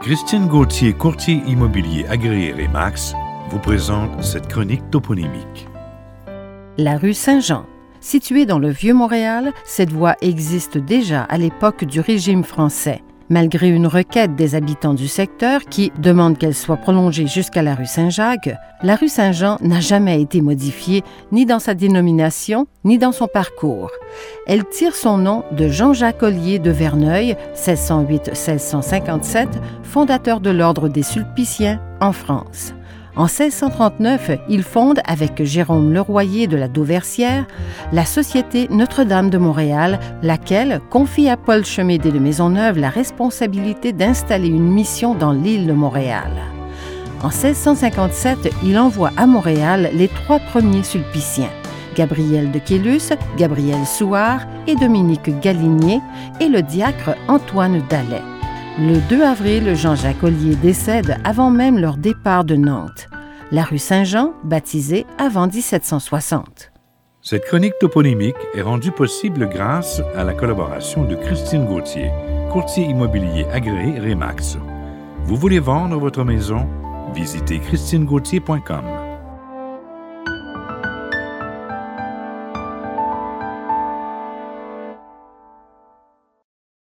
Christine Gauthier, courtier immobilier agréé Remax, vous présente cette chronique toponymique. La rue Saint-Jean. Située dans le Vieux-Montréal, cette voie existe déjà à l'époque du régime français. Malgré une requête des habitants du secteur qui demandent qu'elle soit prolongée jusqu'à la rue Saint-Jacques, la rue Saint-Jean n'a jamais été modifiée ni dans sa dénomination ni dans son parcours. Elle tire son nom de Jean-Jacques Ollier de Verneuil, 1608-1657, fondateur de l'Ordre des Sulpiciens en France. En 1639, il fonde avec Jérôme Leroyer de la Dauversière la Société Notre-Dame de Montréal, laquelle confie à Paul Chemédé de Maisonneuve la responsabilité d'installer une mission dans l'île de Montréal. En 1657, il envoie à Montréal les trois premiers sulpiciens. Gabriel de Quélus, Gabriel Souard et Dominique Galinier, et le diacre Antoine Dallet. Le 2 avril, Jean-Jacques Ollier décède avant même leur départ de Nantes. La rue Saint-Jean, baptisée avant 1760. Cette chronique toponymique est rendue possible grâce à la collaboration de Christine Gauthier, courtier immobilier agréé Remax. Vous voulez vendre votre maison? Visitez christinegauthier.com.